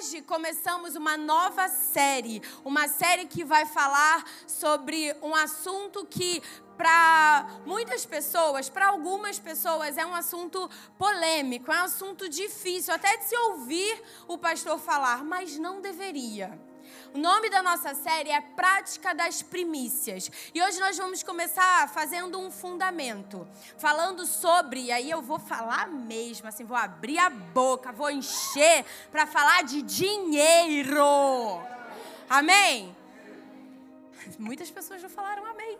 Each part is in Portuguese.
hoje começamos uma nova série, uma série que vai falar sobre um assunto que para muitas pessoas, para algumas pessoas, é um assunto polêmico, é um assunto difícil até de se ouvir o pastor falar, mas não deveria. O nome da nossa série é Prática das Primícias. E hoje nós vamos começar fazendo um fundamento, falando sobre, e aí eu vou falar mesmo, assim, vou abrir a boca, vou encher para falar de dinheiro. Amém? Muitas pessoas já falaram amém.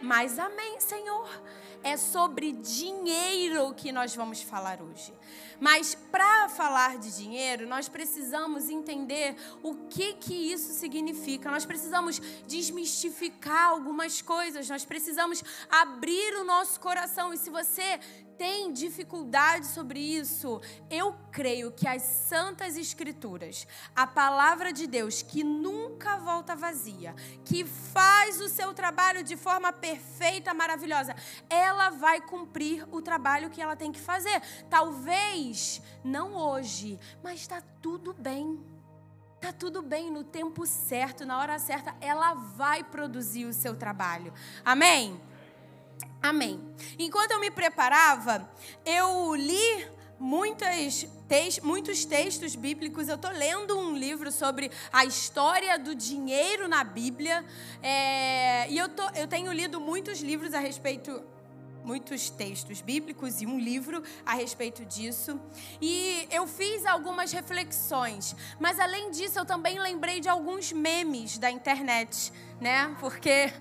Mas amém, Senhor. É sobre dinheiro que nós vamos falar hoje. Mas para falar de dinheiro, nós precisamos entender o que que isso significa. Nós precisamos desmistificar algumas coisas. Nós precisamos abrir o nosso coração. E se você tem dificuldade sobre isso, eu creio que as santas escrituras, a palavra de Deus que nunca volta vazia, que faz o seu trabalho de forma perfeita, maravilhosa, ela vai cumprir o trabalho que ela tem que fazer. Talvez não hoje, mas está tudo bem. Tá tudo bem no tempo certo, na hora certa, ela vai produzir o seu trabalho. Amém. Amém. Enquanto eu me preparava, eu li muitas muitos textos bíblicos. Eu estou lendo um livro sobre a história do dinheiro na Bíblia. É, e eu, tô, eu tenho lido muitos livros a respeito muitos textos bíblicos e um livro a respeito disso. E eu fiz algumas reflexões, mas além disso eu também lembrei de alguns memes da internet, né? Porque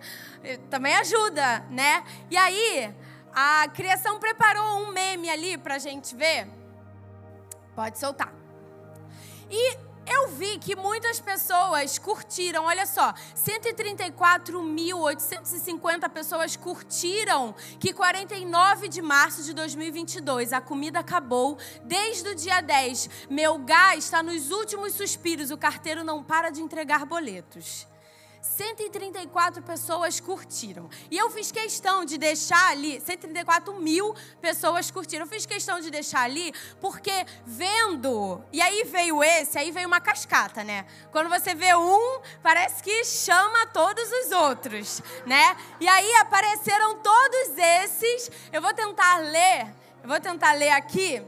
eh, também ajuda, né? E aí, a criação preparou um meme ali pra gente ver. Pode soltar. E eu vi que muitas pessoas curtiram, olha só, 134.850 pessoas curtiram que 49 de março de 2022 a comida acabou desde o dia 10. Meu gás está nos últimos suspiros, o carteiro não para de entregar boletos. 134 pessoas curtiram. E eu fiz questão de deixar ali, 134 mil pessoas curtiram. Eu fiz questão de deixar ali, porque vendo, e aí veio esse, aí veio uma cascata, né? Quando você vê um, parece que chama todos os outros, né? E aí apareceram todos esses. Eu vou tentar ler, eu vou tentar ler aqui.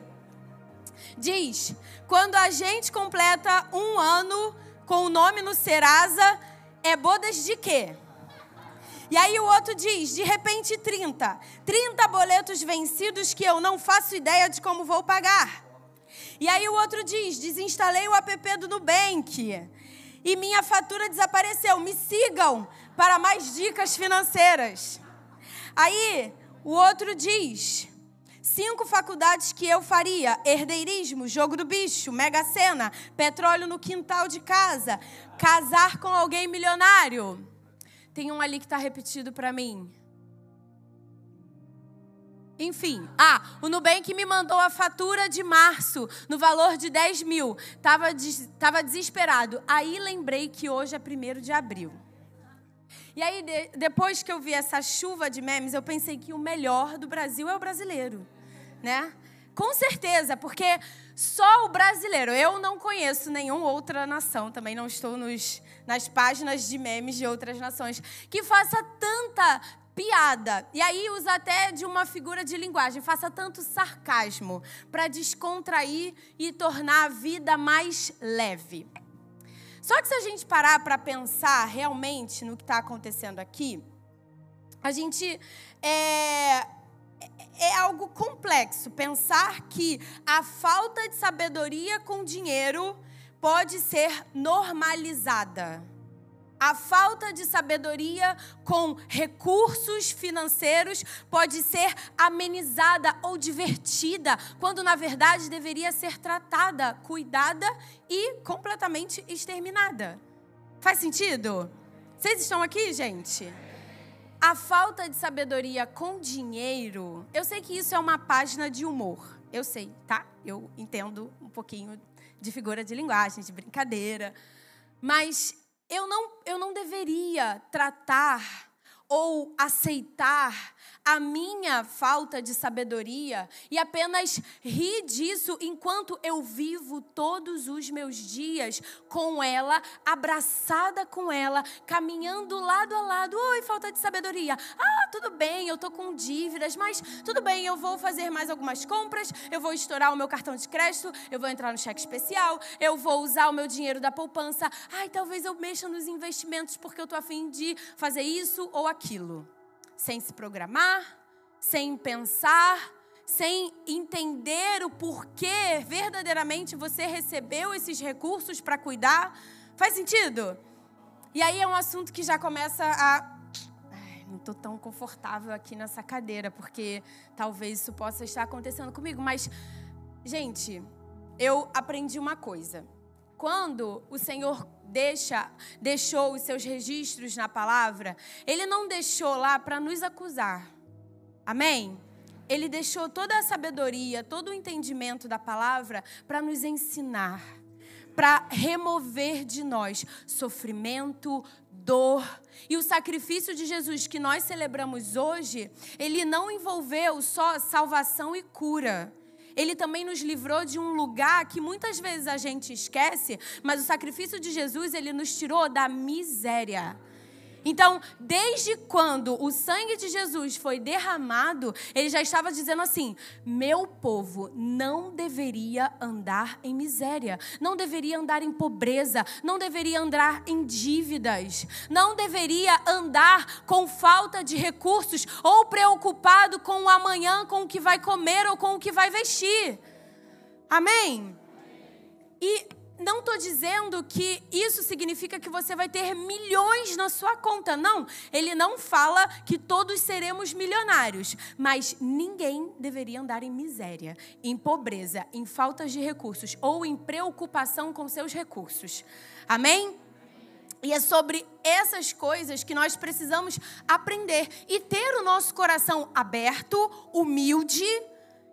Diz: quando a gente completa um ano com o nome no Serasa é bodas de quê? E aí o outro diz, de repente 30. 30 boletos vencidos que eu não faço ideia de como vou pagar. E aí o outro diz, desinstalei o app do Nubank. E minha fatura desapareceu. Me sigam para mais dicas financeiras. Aí o outro diz, cinco faculdades que eu faria: herdeirismo, jogo do bicho, mega sena, petróleo no quintal de casa, casar com alguém milionário. Tem um ali que está repetido para mim. Enfim, ah, o Nubank me mandou a fatura de março no valor de 10 mil. Tava, tava desesperado. Aí lembrei que hoje é 1 de abril. E aí, de, depois que eu vi essa chuva de memes, eu pensei que o melhor do Brasil é o brasileiro né? Com certeza, porque só o brasileiro, eu não conheço nenhuma outra nação, também não estou nos, nas páginas de memes de outras nações, que faça tanta piada. E aí usa até de uma figura de linguagem, faça tanto sarcasmo para descontrair e tornar a vida mais leve. Só que se a gente parar para pensar realmente no que está acontecendo aqui, a gente é, é algo complexo pensar que a falta de sabedoria com dinheiro pode ser normalizada. A falta de sabedoria com recursos financeiros pode ser amenizada ou divertida, quando na verdade deveria ser tratada, cuidada e completamente exterminada. Faz sentido? Vocês estão aqui, gente? A falta de sabedoria com dinheiro, eu sei que isso é uma página de humor. Eu sei, tá? Eu entendo um pouquinho de figura de linguagem, de brincadeira. Mas eu não, eu não deveria tratar ou aceitar a minha falta de sabedoria e apenas rir disso enquanto eu vivo todos os meus dias com ela, abraçada com ela, caminhando lado a lado. Oi, falta de sabedoria. Ah, tudo bem, eu tô com dívidas, mas tudo bem, eu vou fazer mais algumas compras, eu vou estourar o meu cartão de crédito, eu vou entrar no cheque especial, eu vou usar o meu dinheiro da poupança. Ai, talvez eu mexa nos investimentos porque eu tô afim de fazer isso ou aquilo sem se programar, sem pensar, sem entender o porquê verdadeiramente você recebeu esses recursos para cuidar. Faz sentido? E aí é um assunto que já começa a. Ai, não estou tão confortável aqui nessa cadeira, porque talvez isso possa estar acontecendo comigo. Mas, gente, eu aprendi uma coisa. Quando o Senhor deixa, deixou os seus registros na palavra, ele não deixou lá para nos acusar. Amém? Ele deixou toda a sabedoria, todo o entendimento da palavra para nos ensinar, para remover de nós sofrimento, dor. E o sacrifício de Jesus que nós celebramos hoje, ele não envolveu só salvação e cura ele também nos livrou de um lugar que muitas vezes a gente esquece, mas o sacrifício de Jesus, ele nos tirou da miséria. Então, desde quando o sangue de Jesus foi derramado, ele já estava dizendo assim: meu povo não deveria andar em miséria, não deveria andar em pobreza, não deveria andar em dívidas, não deveria andar com falta de recursos ou preocupado com o amanhã, com o que vai comer ou com o que vai vestir. Amém? E não estou dizendo que isso significa que você vai ter milhões na sua conta. Não, ele não fala que todos seremos milionários. Mas ninguém deveria andar em miséria, em pobreza, em falta de recursos ou em preocupação com seus recursos. Amém? E é sobre essas coisas que nós precisamos aprender e ter o nosso coração aberto, humilde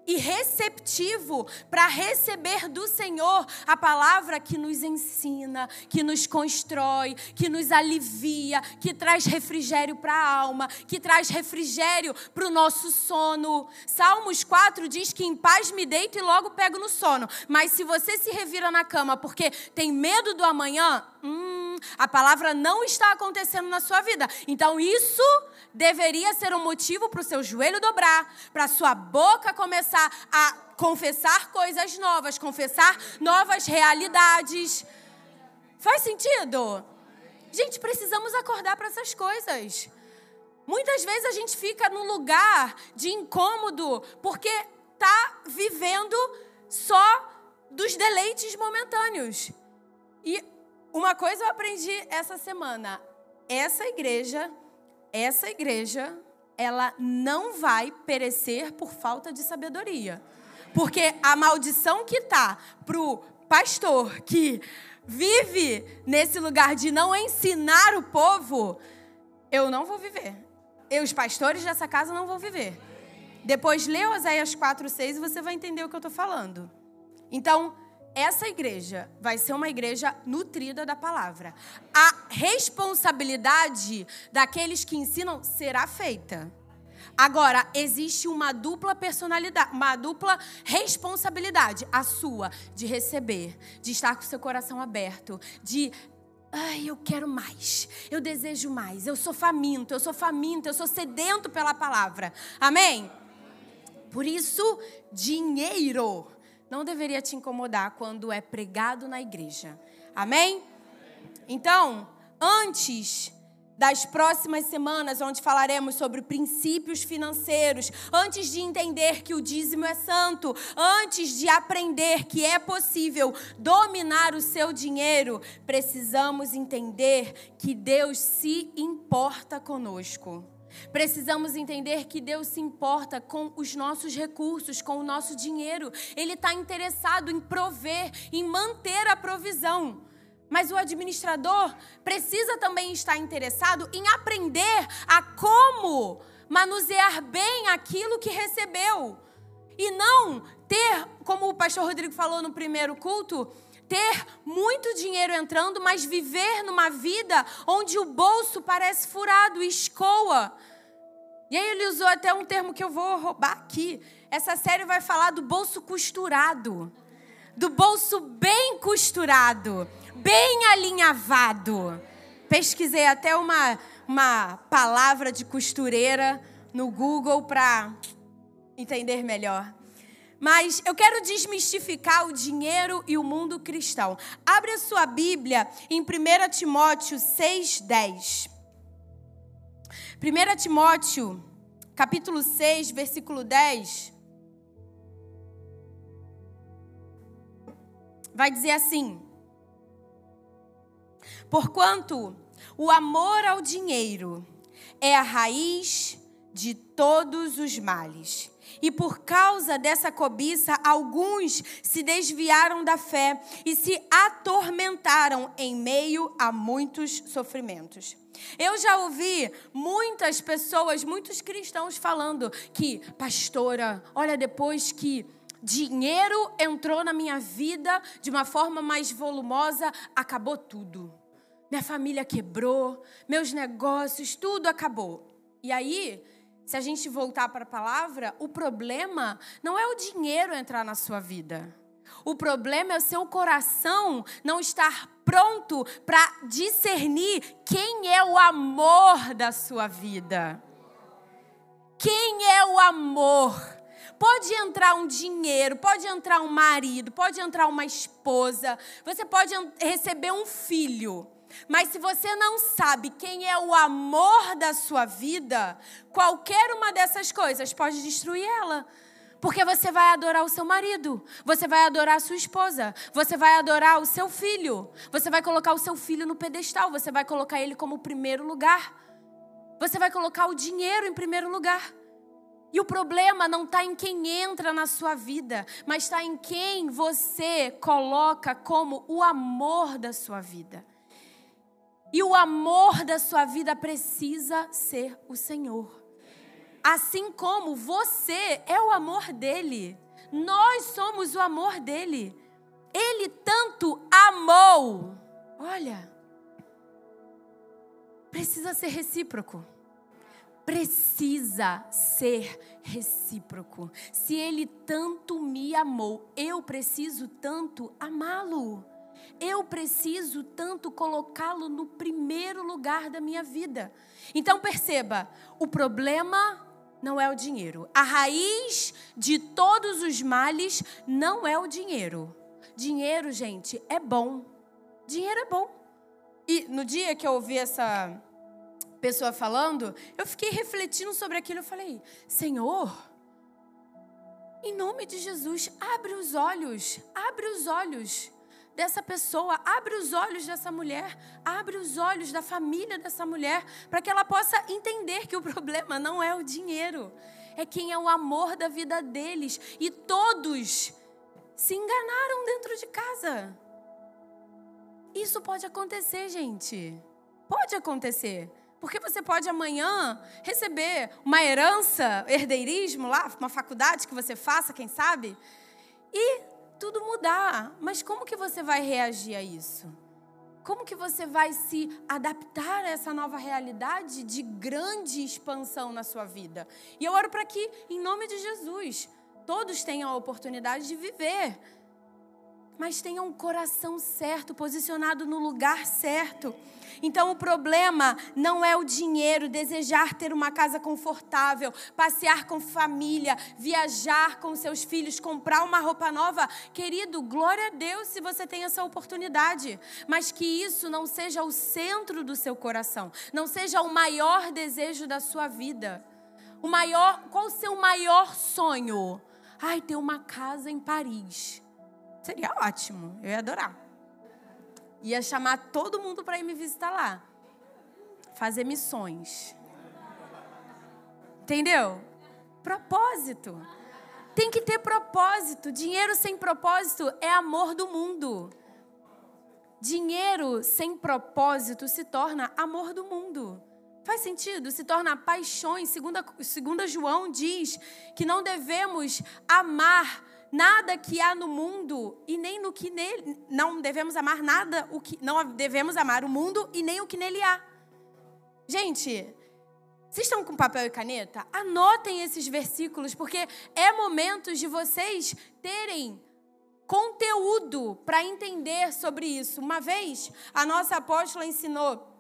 e receptivo para receber do Senhor a palavra que nos ensina, que nos constrói, que nos alivia, que traz refrigério para a alma, que traz refrigério para o nosso sono. Salmos 4 diz que em paz me deito e logo pego no sono. Mas se você se revira na cama porque tem medo do amanhã, hum, a palavra não está acontecendo na sua vida. Então isso deveria ser um motivo para o seu joelho dobrar, para a sua boca começar a confessar coisas novas, confessar novas realidades. Faz sentido? Gente, precisamos acordar para essas coisas. Muitas vezes a gente fica num lugar de incômodo porque tá vivendo só dos deleites momentâneos. E uma coisa eu aprendi essa semana: essa igreja essa igreja, ela não vai perecer por falta de sabedoria. Porque a maldição que tá pro pastor que vive nesse lugar de não ensinar o povo, eu não vou viver. E os pastores dessa casa não vão viver. Depois lê Oséias 4, 6 e você vai entender o que eu estou falando. Então, essa igreja vai ser uma igreja nutrida da palavra. A responsabilidade daqueles que ensinam será feita. Agora, existe uma dupla personalidade, uma dupla responsabilidade, a sua, de receber, de estar com seu coração aberto, de Ai, eu quero mais. Eu desejo mais. Eu sou faminto, eu sou faminto, eu sou sedento pela palavra. Amém? Por isso, dinheiro não deveria te incomodar quando é pregado na igreja. Amém? Então, antes das próximas semanas, onde falaremos sobre princípios financeiros, antes de entender que o dízimo é santo, antes de aprender que é possível dominar o seu dinheiro, precisamos entender que Deus se importa conosco. Precisamos entender que Deus se importa com os nossos recursos, com o nosso dinheiro. Ele está interessado em prover, em manter a provisão. Mas o administrador precisa também estar interessado em aprender a como manusear bem aquilo que recebeu. E não ter, como o pastor Rodrigo falou no primeiro culto, ter muito dinheiro entrando, mas viver numa vida onde o bolso parece furado, escoa. E aí ele usou até um termo que eu vou roubar aqui. Essa série vai falar do bolso costurado. Do bolso bem costurado, bem alinhavado. Pesquisei até uma, uma palavra de costureira no Google para entender melhor. Mas eu quero desmistificar o dinheiro e o mundo cristão. Abre a sua Bíblia em 1 Timóteo 6,10. 1 Timóteo, capítulo 6, versículo 10. Vai dizer assim: Porquanto o amor ao dinheiro é a raiz de todos os males. E por causa dessa cobiça, alguns se desviaram da fé e se atormentaram em meio a muitos sofrimentos. Eu já ouvi muitas pessoas, muitos cristãos falando que, pastora, olha, depois que dinheiro entrou na minha vida de uma forma mais volumosa, acabou tudo. Minha família quebrou, meus negócios, tudo acabou. E aí, se a gente voltar para a palavra, o problema não é o dinheiro entrar na sua vida. O problema é o seu coração não estar pronto para discernir quem é o amor da sua vida. Quem é o amor? Pode entrar um dinheiro, pode entrar um marido, pode entrar uma esposa, você pode receber um filho. Mas se você não sabe quem é o amor da sua vida, qualquer uma dessas coisas pode destruir ela. Porque você vai adorar o seu marido, você vai adorar a sua esposa, você vai adorar o seu filho, você vai colocar o seu filho no pedestal, você vai colocar ele como primeiro lugar, você vai colocar o dinheiro em primeiro lugar. E o problema não está em quem entra na sua vida, mas está em quem você coloca como o amor da sua vida. E o amor da sua vida precisa ser o Senhor. Assim como você é o amor dele. Nós somos o amor dele. Ele tanto amou. Olha, precisa ser recíproco. Precisa ser recíproco. Se ele tanto me amou, eu preciso tanto amá-lo. Eu preciso tanto colocá-lo no primeiro lugar da minha vida. Então perceba, o problema não é o dinheiro. A raiz de todos os males não é o dinheiro. Dinheiro, gente, é bom. Dinheiro é bom. E no dia que eu ouvi essa pessoa falando, eu fiquei refletindo sobre aquilo. Eu falei, Senhor, em nome de Jesus, abre os olhos, abre os olhos dessa pessoa, abre os olhos dessa mulher, abre os olhos da família dessa mulher, para que ela possa entender que o problema não é o dinheiro, é quem é o amor da vida deles. E todos se enganaram dentro de casa. Isso pode acontecer, gente. Pode acontecer. Porque você pode amanhã receber uma herança, herdeirismo lá, uma faculdade que você faça, quem sabe, e tudo mudar. Mas como que você vai reagir a isso? Como que você vai se adaptar a essa nova realidade de grande expansão na sua vida? E eu oro para que, em nome de Jesus, todos tenham a oportunidade de viver, mas tenham um coração certo, posicionado no lugar certo. Então o problema não é o dinheiro, desejar ter uma casa confortável, passear com família, viajar com seus filhos, comprar uma roupa nova. Querido, glória a Deus se você tem essa oportunidade, mas que isso não seja o centro do seu coração, não seja o maior desejo da sua vida. O maior, qual o seu maior sonho? Ai, ter uma casa em Paris. Seria ótimo, eu ia adorar. Ia chamar todo mundo para ir me visitar lá. Fazer missões. Entendeu? Propósito. Tem que ter propósito. Dinheiro sem propósito é amor do mundo. Dinheiro sem propósito se torna amor do mundo. Faz sentido? Se torna paixões. Segunda, segunda João diz que não devemos amar nada que há no mundo e nem no que nele não devemos amar nada o que não devemos amar o mundo e nem o que nele há. Gente, vocês estão com papel e caneta? Anotem esses versículos porque é momento de vocês terem conteúdo para entender sobre isso. Uma vez a nossa apóstola ensinou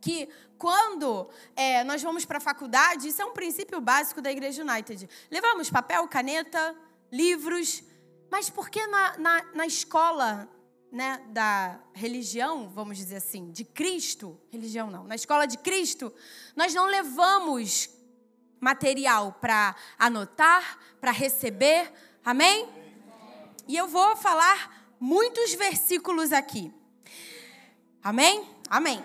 que quando é, nós vamos para a faculdade, isso é um princípio básico da Igreja United. Levamos papel, caneta, livros, mas por que na, na, na escola né, da religião, vamos dizer assim, de Cristo, religião não, na escola de Cristo, nós não levamos material para anotar, para receber, amém? E eu vou falar muitos versículos aqui. Amém? Amém.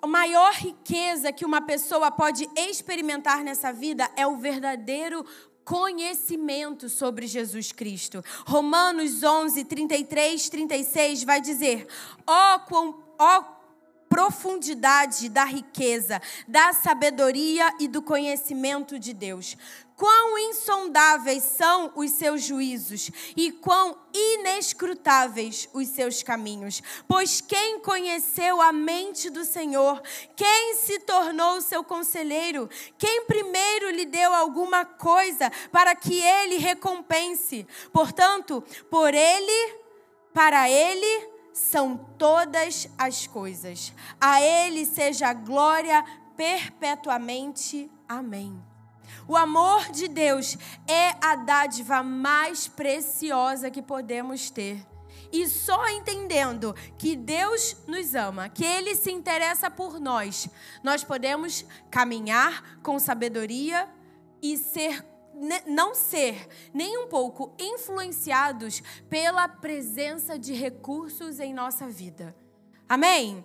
A maior riqueza que uma pessoa pode experimentar nessa vida é o verdadeiro conhecimento sobre Jesus Cristo. Romanos 11, 33, 36 vai dizer: ó, oh, ó oh, profundidade da riqueza, da sabedoria e do conhecimento de Deus. Quão insondáveis são os seus juízos e quão inescrutáveis os seus caminhos. Pois quem conheceu a mente do Senhor, quem se tornou seu conselheiro, quem primeiro lhe deu alguma coisa para que ele recompense. Portanto, por ele, para ele, são todas as coisas. A ele seja glória perpetuamente. Amém. O amor de Deus é a dádiva mais preciosa que podemos ter. E só entendendo que Deus nos ama, que Ele se interessa por nós, nós podemos caminhar com sabedoria e ser não ser nem um pouco influenciados pela presença de recursos em nossa vida. Amém?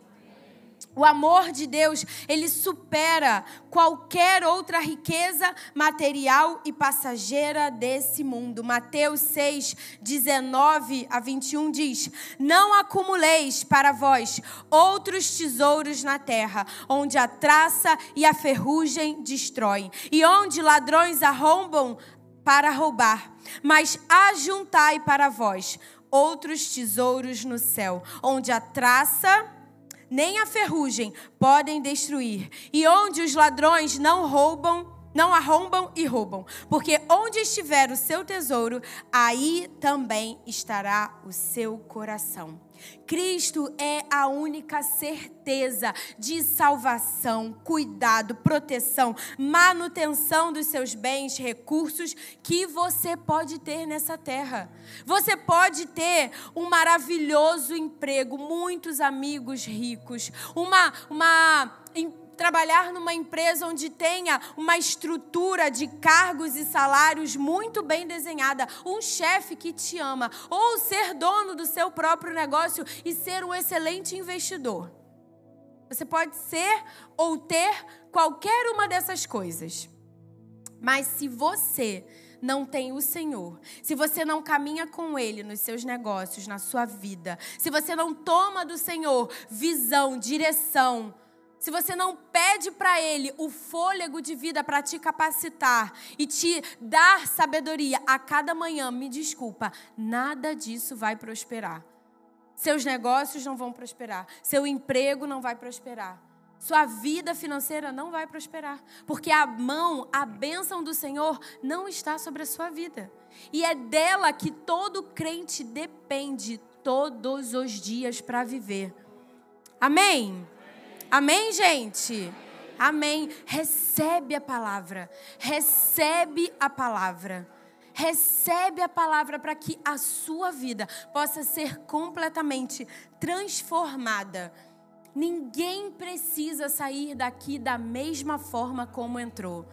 O amor de Deus, ele supera qualquer outra riqueza material e passageira desse mundo. Mateus 6, 19 a 21 diz: Não acumuleis para vós outros tesouros na terra, onde a traça e a ferrugem destroem, e onde ladrões arrombam para roubar, mas ajuntai para vós outros tesouros no céu, onde a traça nem a ferrugem podem destruir, e onde os ladrões não roubam, não arrombam e roubam, porque onde estiver o seu tesouro, aí também estará o seu coração. Cristo é a única certeza de salvação, cuidado, proteção, manutenção dos seus bens, recursos que você pode ter nessa terra. Você pode ter um maravilhoso emprego, muitos amigos ricos, uma uma trabalhar numa empresa onde tenha uma estrutura de cargos e salários muito bem desenhada, um chefe que te ama, ou ser dono do seu próprio negócio e ser um excelente investidor. Você pode ser ou ter qualquer uma dessas coisas. Mas se você não tem o Senhor, se você não caminha com Ele nos seus negócios, na sua vida, se você não toma do Senhor visão, direção, se você não pede para Ele o fôlego de vida para te capacitar e te dar sabedoria a cada manhã, me desculpa, nada disso vai prosperar. Seus negócios não vão prosperar, seu emprego não vai prosperar, sua vida financeira não vai prosperar, porque a mão, a bênção do Senhor não está sobre a sua vida. E é dela que todo crente depende todos os dias para viver. Amém? Amém, gente? Amém. Recebe a palavra. Recebe a palavra. Recebe a palavra para que a sua vida possa ser completamente transformada. Ninguém precisa sair daqui da mesma forma como entrou.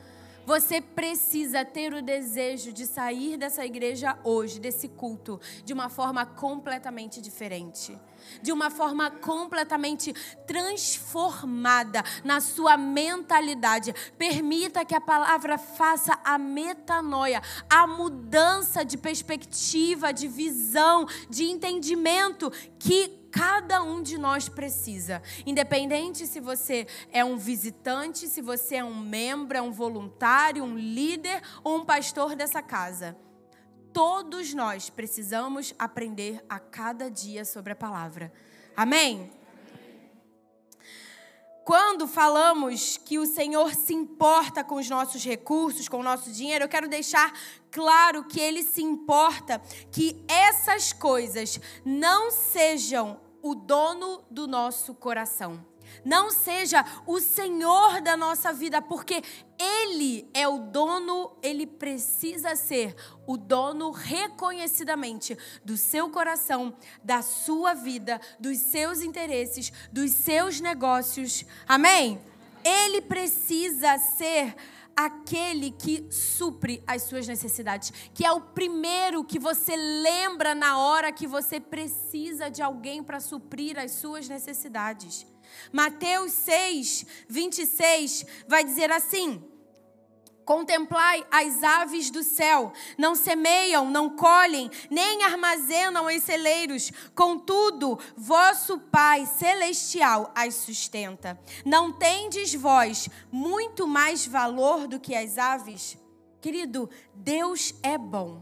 Você precisa ter o desejo de sair dessa igreja hoje, desse culto, de uma forma completamente diferente de uma forma completamente transformada na sua mentalidade. Permita que a palavra faça a metanoia, a mudança de perspectiva, de visão, de entendimento que cada um de nós precisa. Independente se você é um visitante, se você é um membro, é um voluntário, um líder ou um pastor dessa casa. todos nós precisamos aprender a cada dia sobre a palavra. Amém? Quando falamos que o Senhor se importa com os nossos recursos, com o nosso dinheiro, eu quero deixar claro que Ele se importa que essas coisas não sejam o dono do nosso coração. Não seja o Senhor da nossa vida, porque Ele é o dono, Ele precisa ser o dono reconhecidamente do seu coração, da sua vida, dos seus interesses, dos seus negócios. Amém? Ele precisa ser aquele que supre as suas necessidades, que é o primeiro que você lembra na hora que você precisa de alguém para suprir as suas necessidades. Mateus 6, 26 vai dizer assim: Contemplai as aves do céu, não semeiam, não colhem, nem armazenam em celeiros, contudo, vosso Pai celestial as sustenta. Não tendes vós muito mais valor do que as aves? Querido, Deus é bom.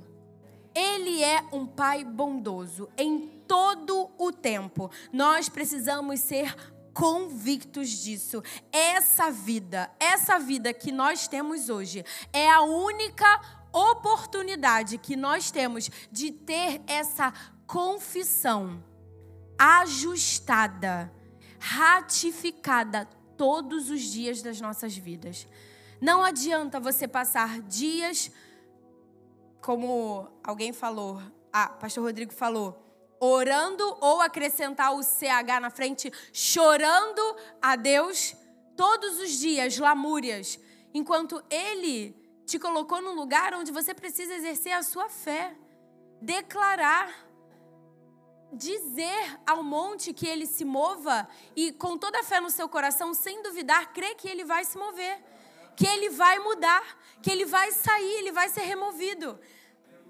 Ele é um Pai bondoso em todo o tempo. Nós precisamos ser convictos disso. Essa vida, essa vida que nós temos hoje, é a única oportunidade que nós temos de ter essa confissão ajustada, ratificada todos os dias das nossas vidas. Não adianta você passar dias, como alguém falou, ah, pastor Rodrigo falou, orando ou acrescentar o CH na frente, chorando a Deus todos os dias, lamúrias, enquanto Ele te colocou num lugar onde você precisa exercer a sua fé, declarar, dizer ao monte que ele se mova e com toda a fé no seu coração, sem duvidar, crer que ele vai se mover, que ele vai mudar, que ele vai sair, ele vai ser removido.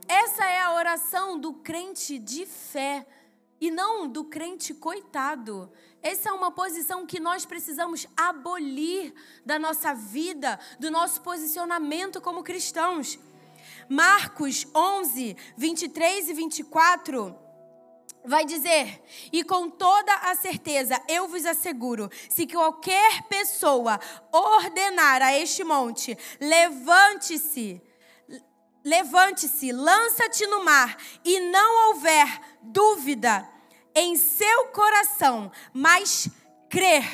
Essa é a oração do crente de fé e não do crente coitado. Essa é uma posição que nós precisamos abolir da nossa vida, do nosso posicionamento como cristãos. Marcos 11, 23 e 24 vai dizer: E com toda a certeza eu vos asseguro, se qualquer pessoa ordenar a este monte, levante-se Levante-se, lança-te no mar, e não houver dúvida em seu coração, mas crer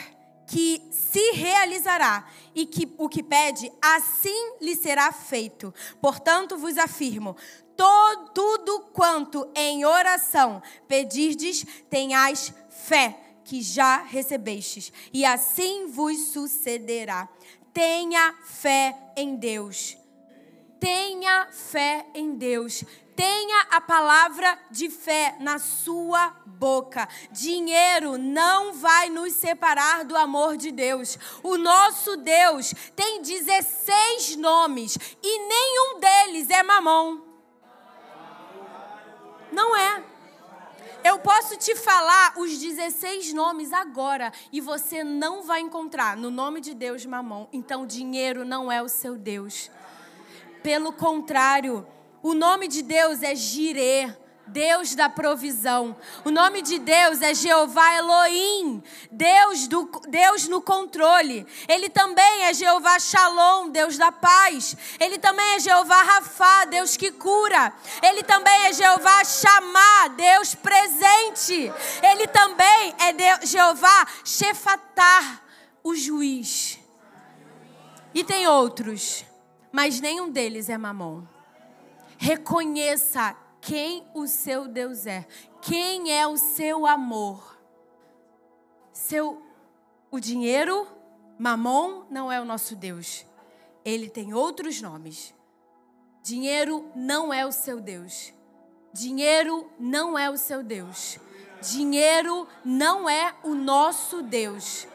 que se realizará e que o que pede, assim lhe será feito. Portanto, vos afirmo: todo, tudo quanto em oração pedirdes, tenhais fé que já recebestes, e assim vos sucederá. Tenha fé em Deus. Tenha fé em Deus. Tenha a palavra de fé na sua boca. Dinheiro não vai nos separar do amor de Deus. O nosso Deus tem 16 nomes e nenhum deles é mamão. Não é. Eu posso te falar os 16 nomes agora e você não vai encontrar no nome de Deus mamão. Então, dinheiro não é o seu Deus. Pelo contrário, o nome de Deus é Jireh, Deus da provisão. O nome de Deus é Jeová Elohim, Deus, do, Deus no controle. Ele também é Jeová Shalom, Deus da paz. Ele também é Jeová Rafá, Deus que cura. Ele também é Jeová Chamá, Deus presente. Ele também é Deus, Jeová Shefatar, o juiz. E tem outros mas nenhum deles é mamon. Reconheça quem o seu Deus é, quem é o seu amor. Seu o dinheiro, mamon não é o nosso Deus. Ele tem outros nomes. Dinheiro não é o seu Deus. Dinheiro não é o seu Deus. Dinheiro não é o nosso Deus.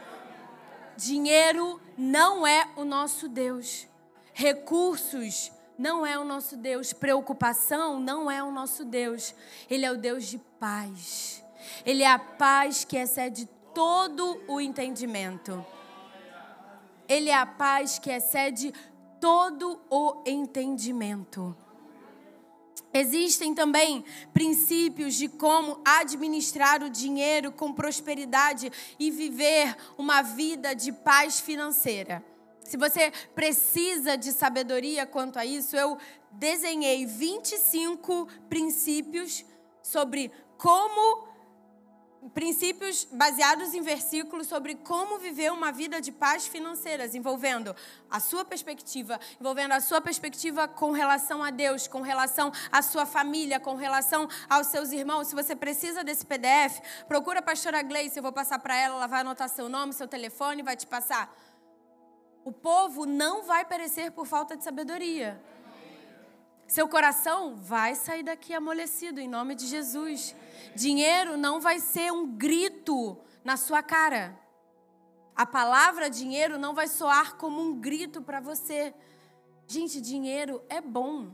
Dinheiro não é o nosso Deus. Recursos não é o nosso Deus. Preocupação não é o nosso Deus. Ele é o Deus de paz. Ele é a paz que excede todo o entendimento. Ele é a paz que excede todo o entendimento. Existem também princípios de como administrar o dinheiro com prosperidade e viver uma vida de paz financeira. Se você precisa de sabedoria quanto a isso, eu desenhei 25 princípios sobre como princípios baseados em versículos sobre como viver uma vida de paz financeiras, envolvendo a sua perspectiva, envolvendo a sua perspectiva com relação a Deus, com relação à sua família, com relação aos seus irmãos. Se você precisa desse PDF, procura a pastora Gleice, eu vou passar para ela, ela vai anotar seu nome, seu telefone, vai te passar. O povo não vai perecer por falta de sabedoria. Seu coração vai sair daqui amolecido em nome de Jesus. Dinheiro não vai ser um grito na sua cara. A palavra dinheiro não vai soar como um grito para você. Gente, dinheiro é bom.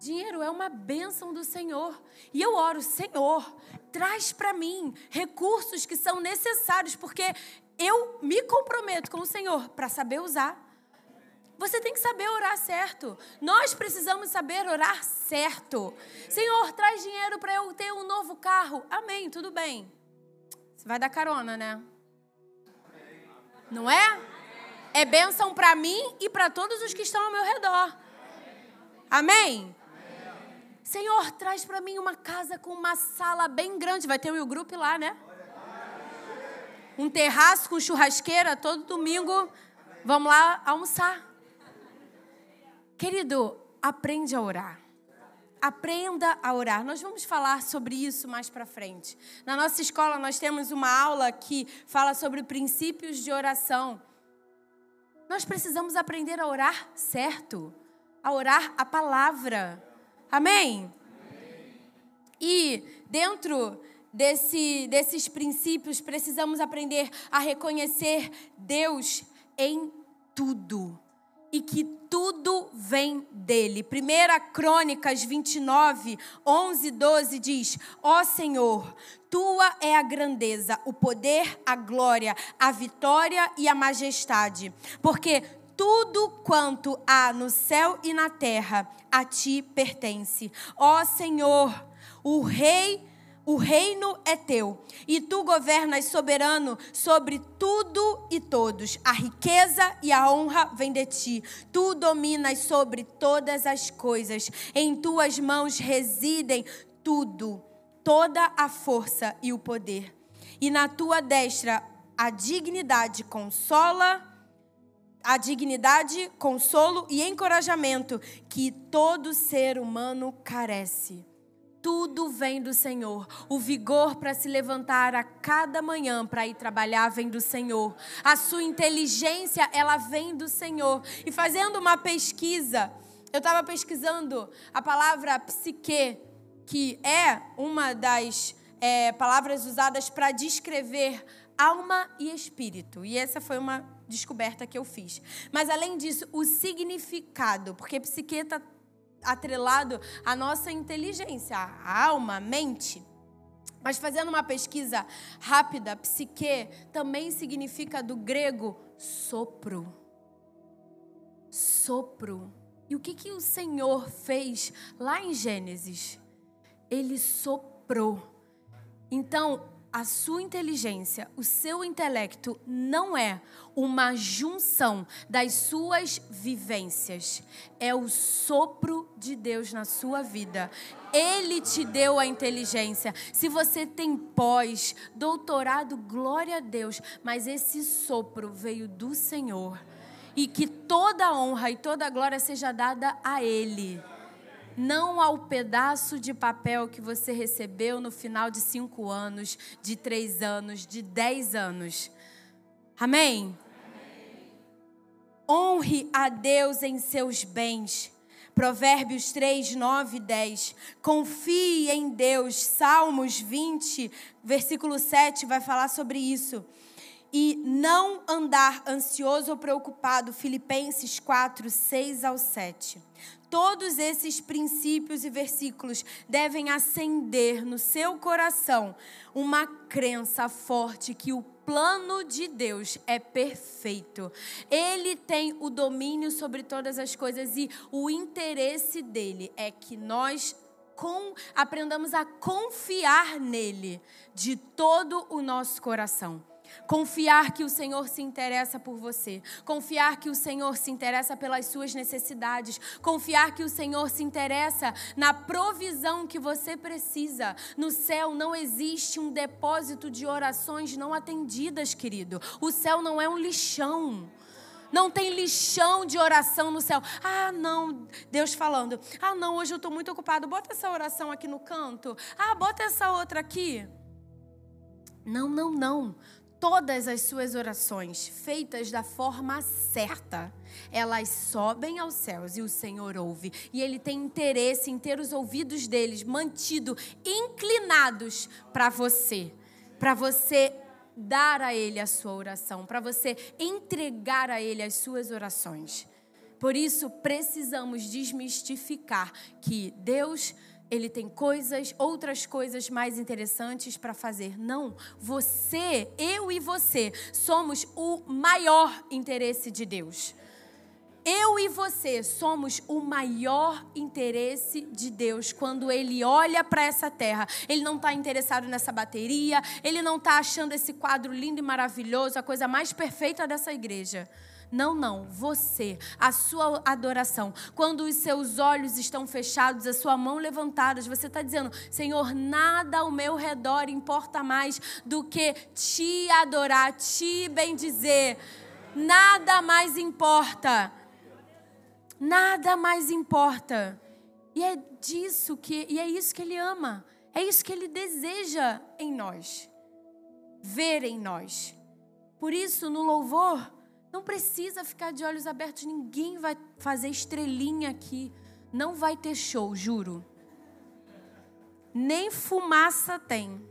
Dinheiro é uma bênção do Senhor. E eu oro, Senhor, traz para mim recursos que são necessários, porque eu me comprometo com o Senhor para saber usar. Você tem que saber orar certo. Nós precisamos saber orar certo. Senhor, traz dinheiro para eu ter um novo carro. Amém, tudo bem. Você vai dar carona, né? Não é? É bênção para mim e para todos os que estão ao meu redor. Amém? Senhor, traz para mim uma casa com uma sala bem grande. Vai ter o um grupo lá, né? Um terraço com churrasqueira todo domingo. Vamos lá almoçar. Querido, aprende a orar. Aprenda a orar. Nós vamos falar sobre isso mais para frente. Na nossa escola, nós temos uma aula que fala sobre princípios de oração. Nós precisamos aprender a orar certo, a orar a palavra. Amém? E dentro desse, desses princípios, precisamos aprender a reconhecer Deus em tudo e que tudo vem dele. 1 Crônicas 29, 11 e 12 diz: Ó oh Senhor, tua é a grandeza, o poder, a glória, a vitória e a majestade, porque tudo quanto há no céu e na terra a ti pertence. Ó Senhor, o Rei o reino é teu e tu governas soberano sobre tudo e todos. A riqueza e a honra vêm de ti. Tu dominas sobre todas as coisas. Em tuas mãos residem tudo, toda a força e o poder. E na tua destra a dignidade consola a dignidade, consolo e encorajamento que todo ser humano carece. Tudo vem do Senhor. O vigor para se levantar a cada manhã para ir trabalhar vem do Senhor. A sua inteligência, ela vem do Senhor. E fazendo uma pesquisa, eu estava pesquisando a palavra psique, que é uma das é, palavras usadas para descrever alma e espírito. E essa foi uma descoberta que eu fiz. Mas além disso, o significado, porque psique está atrelado à nossa inteligência, à alma, à mente. Mas fazendo uma pesquisa rápida, psique também significa do grego sopro. Sopro. E o que, que o Senhor fez lá em Gênesis? Ele soprou. Então, a sua inteligência, o seu intelecto não é uma junção das suas vivências, é o sopro de Deus na sua vida. Ele te deu a inteligência. Se você tem pós, doutorado, glória a Deus, mas esse sopro veio do Senhor. E que toda honra e toda glória seja dada a Ele não ao pedaço de papel que você recebeu no final de cinco anos, de três anos, de dez anos. Amém? Amém? Honre a Deus em seus bens. Provérbios 3, 9 e 10. Confie em Deus. Salmos 20, versículo 7 vai falar sobre isso. E não andar ansioso ou preocupado. Filipenses 4, 6 ao 7. Todos esses princípios e versículos devem acender no seu coração uma crença forte que o plano de Deus é perfeito. Ele tem o domínio sobre todas as coisas e o interesse dele é que nós com, aprendamos a confiar nele de todo o nosso coração. Confiar que o Senhor se interessa por você. Confiar que o Senhor se interessa pelas suas necessidades. Confiar que o Senhor se interessa na provisão que você precisa. No céu não existe um depósito de orações não atendidas, querido. O céu não é um lixão. Não tem lixão de oração no céu. Ah, não. Deus falando. Ah, não, hoje eu estou muito ocupado. Bota essa oração aqui no canto. Ah, bota essa outra aqui. Não, não, não todas as suas orações feitas da forma certa, elas sobem aos céus e o Senhor ouve. E Ele tem interesse em ter os ouvidos deles mantido inclinados para você, para você dar a Ele a sua oração, para você entregar a Ele as suas orações. Por isso, precisamos desmistificar que Deus ele tem coisas, outras coisas mais interessantes para fazer. Não, você, eu e você, somos o maior interesse de Deus. Eu e você somos o maior interesse de Deus quando Ele olha para essa terra. Ele não está interessado nessa bateria, Ele não está achando esse quadro lindo e maravilhoso, a coisa mais perfeita dessa igreja. Não, não, você, a sua adoração. Quando os seus olhos estão fechados, a sua mão levantada, você está dizendo: Senhor, nada ao meu redor importa mais do que te adorar, te bendizer. Nada mais importa. Nada mais importa. E é disso que, e é isso que ele ama. É isso que ele deseja em nós. Ver em nós. Por isso, no louvor, não precisa ficar de olhos abertos, ninguém vai fazer estrelinha aqui. Não vai ter show, juro. Nem fumaça tem.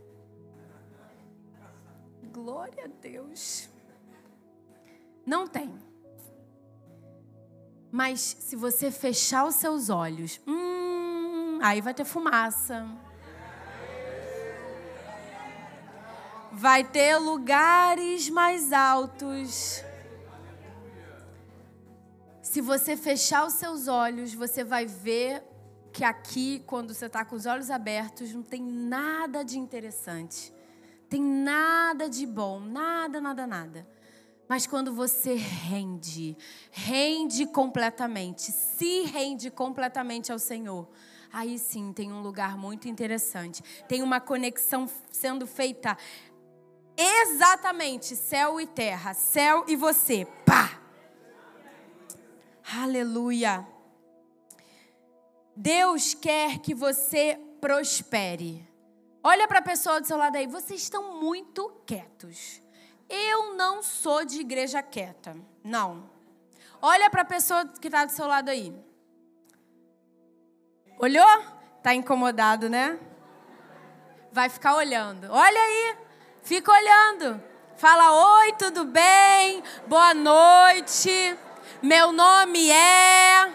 Glória a Deus. Não tem. Mas se você fechar os seus olhos, hum, aí vai ter fumaça. Vai ter lugares mais altos. Se você fechar os seus olhos, você vai ver que aqui, quando você está com os olhos abertos, não tem nada de interessante. Tem nada de bom, nada, nada, nada. Mas quando você rende, rende completamente, se rende completamente ao Senhor, aí sim tem um lugar muito interessante. Tem uma conexão sendo feita exatamente céu e terra, céu e você. Pá! Aleluia. Deus quer que você prospere. Olha para a pessoa do seu lado aí, vocês estão muito quietos. Eu não sou de igreja quieta. Não. Olha para a pessoa que está do seu lado aí. Olhou? Tá incomodado, né? Vai ficar olhando. Olha aí. Fica olhando. Fala: Oi, tudo bem? Boa noite. Meu nome é.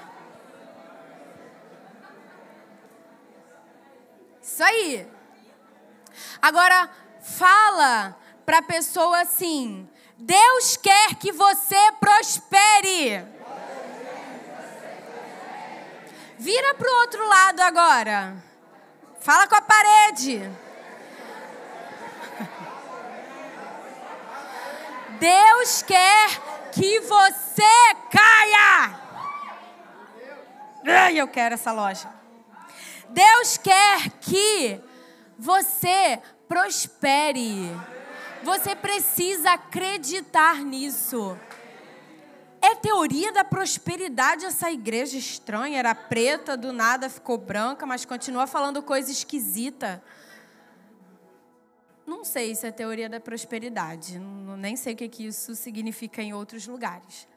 Isso aí. Agora, fala para a pessoa assim: Deus quer que você prospere. Vira para o outro lado agora. Fala com a parede. Deus quer que você caia. Ai, eu quero essa loja. Deus quer que você prospere. Você precisa acreditar nisso. É teoria da prosperidade essa igreja estranha. Era preta, do nada ficou branca, mas continua falando coisa esquisita. Não sei se é teoria da prosperidade, não, nem sei o que, que isso significa em outros lugares.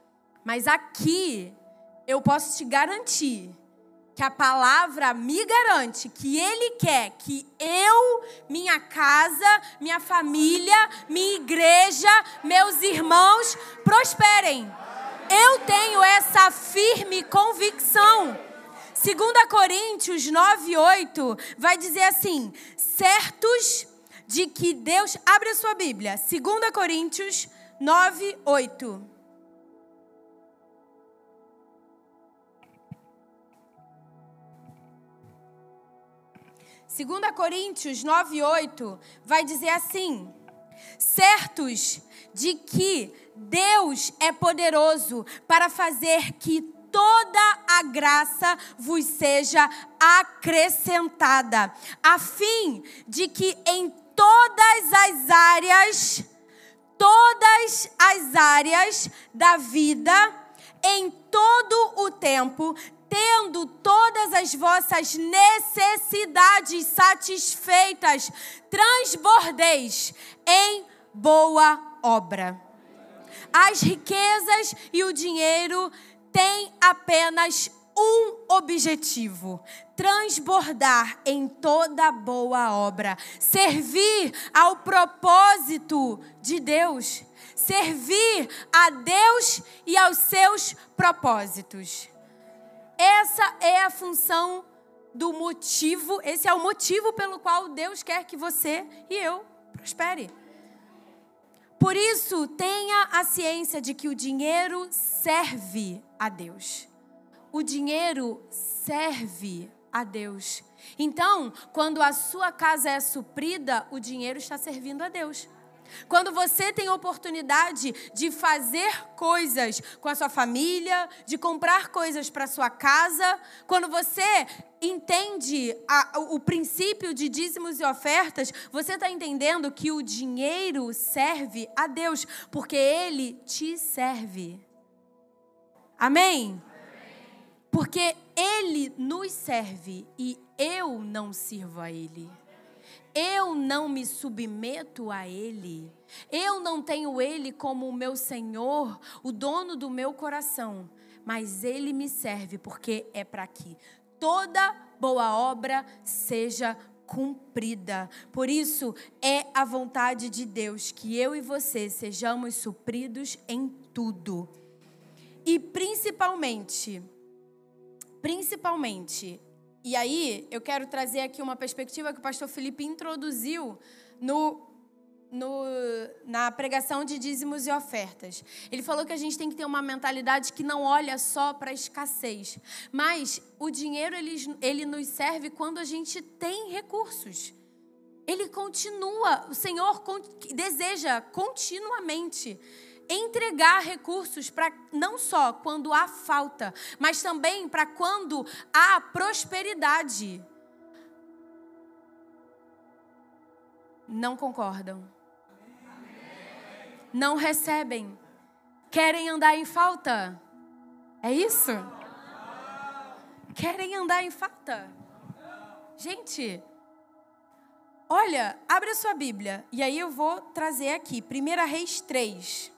Mas aqui eu posso te garantir que a palavra me garante que Ele quer que eu, minha casa, minha família, minha igreja, meus irmãos prosperem. Eu tenho essa firme convicção. 2 Coríntios 9, 8 vai dizer assim: certos de que Deus. Abre a sua Bíblia, 2 Coríntios 9, 8. 2 Coríntios 9, 8 vai dizer assim: certos de que Deus é poderoso para fazer que toda a graça vos seja acrescentada, a fim de que em todas as áreas, todas as áreas da vida, em todo o tempo, tendo todas as vossas necessidades satisfeitas, transbordeis em boa obra. As riquezas e o dinheiro têm apenas um objetivo: transbordar em toda boa obra, servir ao propósito de Deus, servir a Deus e aos seus propósitos. Essa é a função do motivo, esse é o motivo pelo qual Deus quer que você e eu prospere. Por isso, tenha a ciência de que o dinheiro serve a Deus. O dinheiro serve a Deus. Então, quando a sua casa é suprida, o dinheiro está servindo a Deus. Quando você tem oportunidade de fazer coisas com a sua família, de comprar coisas para sua casa, quando você entende a, o princípio de dízimos e ofertas, você está entendendo que o dinheiro serve a Deus, porque ele te serve. Amém? Porque ele nos serve e eu não sirvo a ele. Eu não me submeto a Ele. Eu não tenho Ele como o meu Senhor, o dono do meu coração. Mas Ele me serve porque é para que toda boa obra seja cumprida. Por isso, é a vontade de Deus que eu e você sejamos supridos em tudo. E principalmente, principalmente, e aí, eu quero trazer aqui uma perspectiva que o pastor Felipe introduziu no, no, na pregação de dízimos e ofertas. Ele falou que a gente tem que ter uma mentalidade que não olha só para a escassez, mas o dinheiro ele, ele nos serve quando a gente tem recursos. Ele continua, o Senhor deseja continuamente entregar recursos para não só quando há falta, mas também para quando há prosperidade. Não concordam. Não recebem. Querem andar em falta. É isso? Querem andar em falta. Gente, olha, abre a sua Bíblia. E aí eu vou trazer aqui, 1 Reis 3.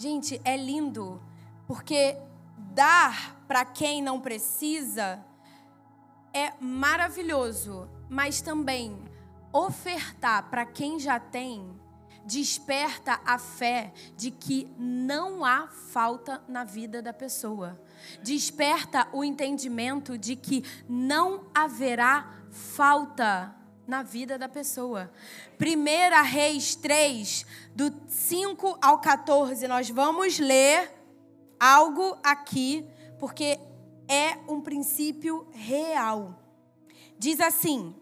Gente, é lindo, porque dar para quem não precisa é maravilhoso, mas também ofertar para quem já tem desperta a fé de que não há falta na vida da pessoa. Desperta o entendimento de que não haverá falta na vida da pessoa. 1 Reis 3, do 5 ao 14, nós vamos ler algo aqui, porque é um princípio real. Diz assim: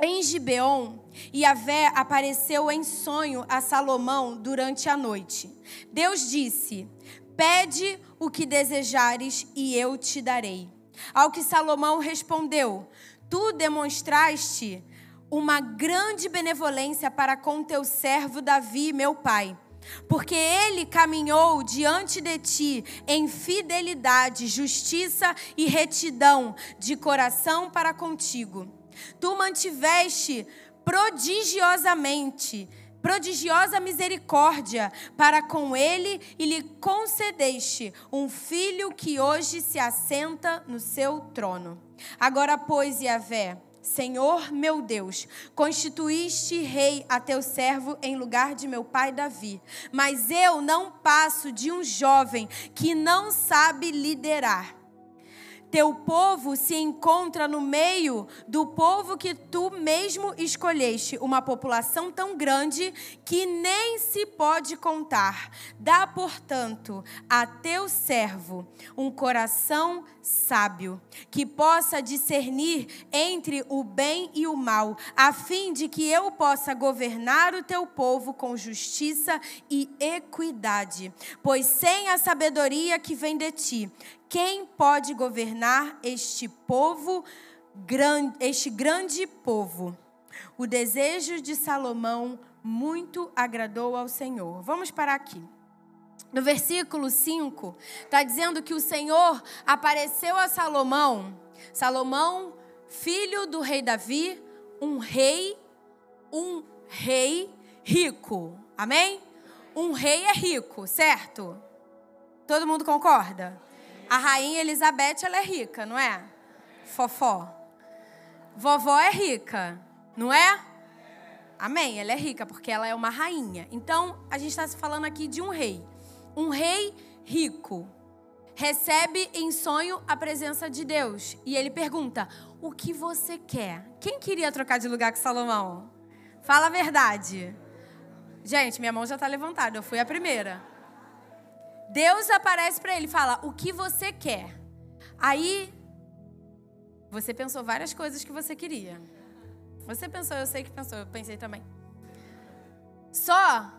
Em Gibeon, Yahvé apareceu em sonho a Salomão durante a noite. Deus disse: Pede o que desejares e eu te darei. Ao que Salomão respondeu: Tu demonstraste uma grande benevolência para com teu servo Davi, meu pai. Porque ele caminhou diante de ti em fidelidade, justiça e retidão de coração para contigo. Tu mantiveste prodigiosamente, prodigiosa misericórdia para com ele e lhe concedeste um filho que hoje se assenta no seu trono. Agora, pois, Yahvé, Senhor meu Deus, constituíste rei a teu servo em lugar de meu pai Davi. Mas eu não passo de um jovem que não sabe liderar. Teu povo se encontra no meio do povo que tu mesmo escolheste, uma população tão grande que nem se pode contar. Dá, portanto, a teu servo um coração sábio, que possa discernir entre o bem e o mal, a fim de que eu possa governar o teu povo com justiça e equidade. Pois sem a sabedoria que vem de ti, quem pode governar este povo, este grande povo? O desejo de Salomão muito agradou ao Senhor. Vamos parar aqui. No versículo 5, está dizendo que o Senhor apareceu a Salomão. Salomão, filho do rei Davi, um rei, um rei rico. Amém? Um rei é rico, certo? Todo mundo concorda? A rainha Elizabeth, ela é rica, não é? Fofó. Vovó é rica, não é? Amém, ela é rica porque ela é uma rainha. Então, a gente está falando aqui de um rei. Um rei rico recebe em sonho a presença de Deus. E ele pergunta: O que você quer? Quem queria trocar de lugar com Salomão? Fala a verdade. Gente, minha mão já está levantada, eu fui a primeira. Deus aparece para ele e fala: O que você quer? Aí, você pensou várias coisas que você queria. Você pensou, eu sei que pensou, eu pensei também. Só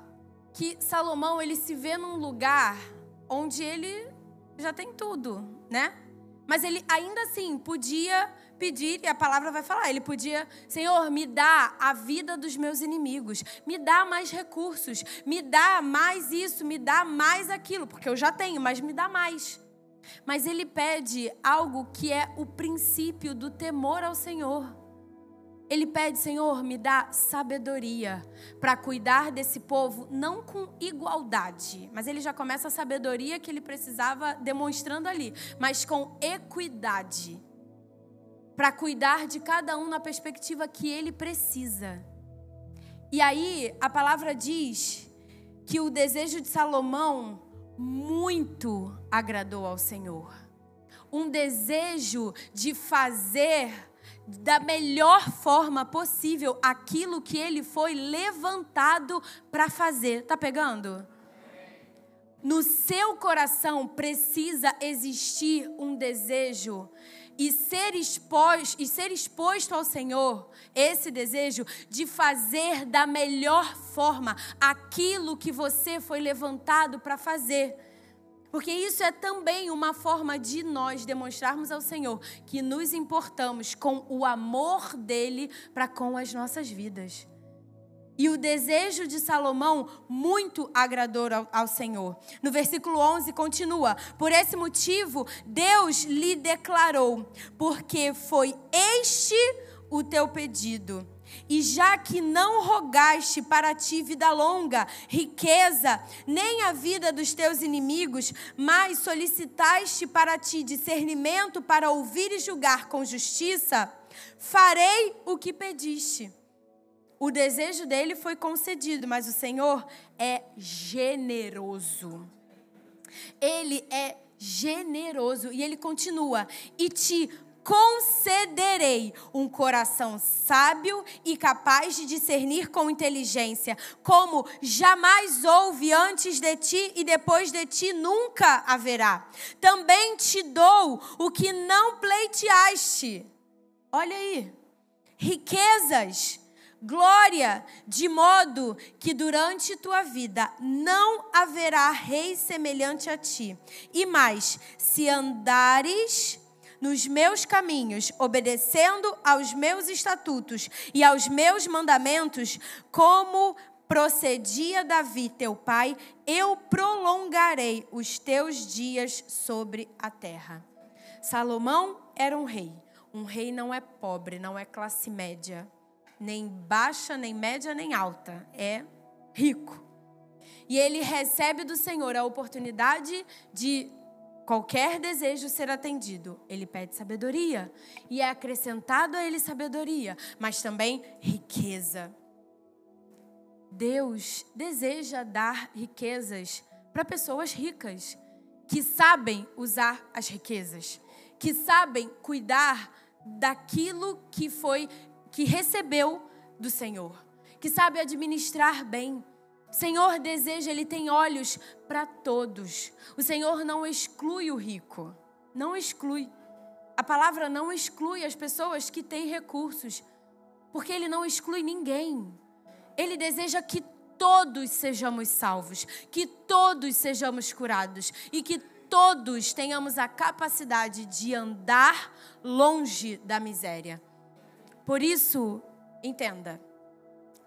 que Salomão, ele se vê num lugar onde ele já tem tudo, né? Mas ele ainda assim podia pedir, e a palavra vai falar, ele podia, Senhor, me dá a vida dos meus inimigos, me dá mais recursos, me dá mais isso, me dá mais aquilo, porque eu já tenho, mas me dá mais. Mas ele pede algo que é o princípio do temor ao Senhor. Ele pede, Senhor, me dá sabedoria para cuidar desse povo, não com igualdade, mas ele já começa a sabedoria que ele precisava demonstrando ali, mas com equidade para cuidar de cada um na perspectiva que ele precisa. E aí a palavra diz que o desejo de Salomão muito agradou ao Senhor. Um desejo de fazer da melhor forma possível aquilo que ele foi levantado para fazer. Tá pegando? No seu coração precisa existir um desejo e ser exposto, e ser exposto ao Senhor, esse desejo de fazer da melhor forma aquilo que você foi levantado para fazer. Porque isso é também uma forma de nós demonstrarmos ao Senhor que nos importamos com o amor dele para com as nossas vidas. E o desejo de Salomão muito agradou ao, ao, Senhor. No versículo 11 continua: Por esse motivo, Deus lhe declarou, porque foi este o teu pedido. E já que não rogaste para ti vida longa, riqueza, nem a vida dos teus inimigos, mas solicitaste para ti discernimento para ouvir e julgar com justiça, farei o que pediste. O desejo dele foi concedido, mas o Senhor é generoso. Ele é generoso e ele continua: e te concederei um coração sábio e capaz de discernir com inteligência, como jamais houve antes de ti e depois de ti nunca haverá. Também te dou o que não pleiteaste. Olha aí, riquezas glória, de modo que durante tua vida não haverá rei semelhante a ti. E mais, se andares nos meus caminhos, obedecendo aos meus estatutos e aos meus mandamentos, como procedia Davi, teu pai, eu prolongarei os teus dias sobre a terra. Salomão era um rei. Um rei não é pobre, não é classe média nem baixa, nem média, nem alta, é rico. E ele recebe do Senhor a oportunidade de qualquer desejo ser atendido, ele pede sabedoria. E é acrescentado a ele sabedoria, mas também riqueza. Deus deseja dar riquezas para pessoas ricas, que sabem usar as riquezas, que sabem cuidar daquilo que foi que recebeu do Senhor, que sabe administrar bem. O Senhor deseja, ele tem olhos para todos. O Senhor não exclui o rico, não exclui. A palavra não exclui as pessoas que têm recursos, porque ele não exclui ninguém. Ele deseja que todos sejamos salvos, que todos sejamos curados e que todos tenhamos a capacidade de andar longe da miséria. Por isso, entenda.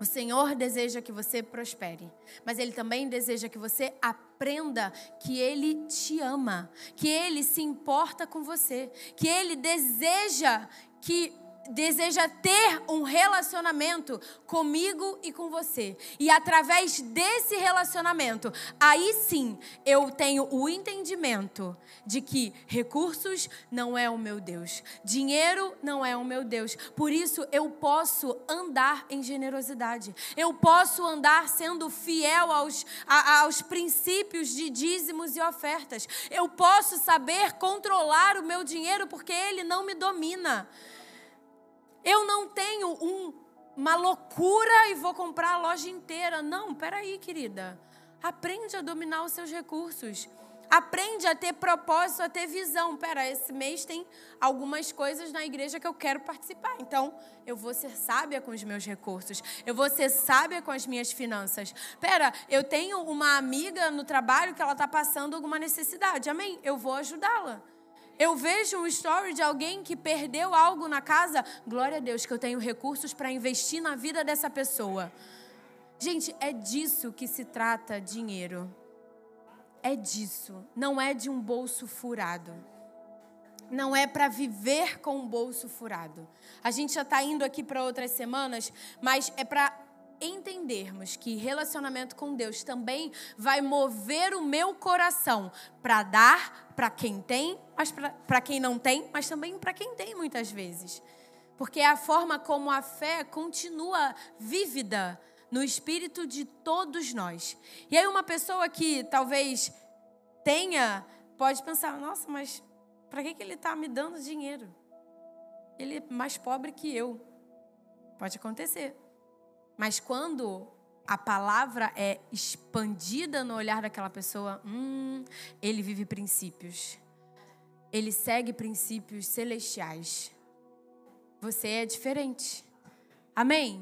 O Senhor deseja que você prospere, mas Ele também deseja que você aprenda que Ele te ama, que Ele se importa com você, que Ele deseja que deseja ter um relacionamento comigo e com você. E através desse relacionamento, aí sim eu tenho o entendimento de que recursos não é o meu Deus, dinheiro não é o meu Deus. Por isso eu posso andar em generosidade. Eu posso andar sendo fiel aos, a, aos princípios de dízimos e ofertas. Eu posso saber controlar o meu dinheiro porque ele não me domina. Eu não tenho um, uma loucura e vou comprar a loja inteira. Não, peraí, querida. Aprende a dominar os seus recursos. Aprende a ter propósito, a ter visão. Pera, esse mês tem algumas coisas na igreja que eu quero participar. Então, eu vou ser sábia com os meus recursos. Eu vou ser sábia com as minhas finanças. Pera, eu tenho uma amiga no trabalho que ela está passando alguma necessidade. Amém? Eu vou ajudá-la. Eu vejo um story de alguém que perdeu algo na casa. Glória a Deus que eu tenho recursos para investir na vida dessa pessoa. Gente, é disso que se trata dinheiro. É disso. Não é de um bolso furado. Não é para viver com um bolso furado. A gente já está indo aqui para outras semanas, mas é para entendermos que relacionamento com Deus também vai mover o meu coração para dar para quem tem, mas para quem não tem, mas também para quem tem muitas vezes. Porque é a forma como a fé continua vívida no espírito de todos nós. E aí uma pessoa que talvez tenha pode pensar: "Nossa, mas para que que ele está me dando dinheiro? Ele é mais pobre que eu." Pode acontecer. Mas quando a palavra é expandida no olhar daquela pessoa, hum, ele vive princípios. Ele segue princípios celestiais. Você é diferente. Amém?